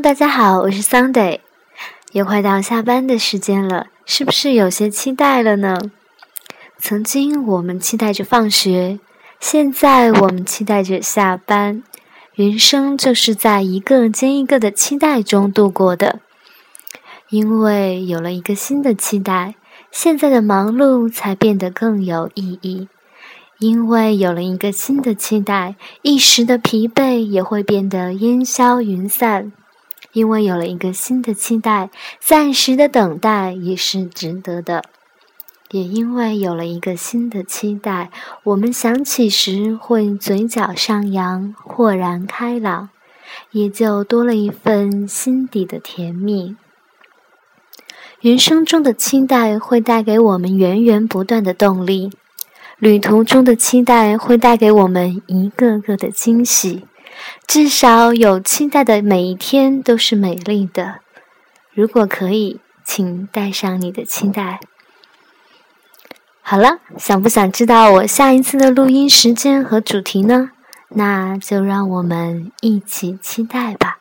大家好，我是 Sunday，又快到下班的时间了，是不是有些期待了呢？曾经我们期待着放学，现在我们期待着下班，人生就是在一个接一个的期待中度过的。因为有了一个新的期待，现在的忙碌才变得更有意义。因为有了一个新的期待，一时的疲惫也会变得烟消云散；因为有了一个新的期待，暂时的等待也是值得的；也因为有了一个新的期待，我们想起时会嘴角上扬，豁然开朗，也就多了一份心底的甜蜜。人生中的期待会带给我们源源不断的动力。旅途中的期待会带给我们一个个的惊喜，至少有期待的每一天都是美丽的。如果可以，请带上你的期待。好了，想不想知道我下一次的录音时间和主题呢？那就让我们一起期待吧。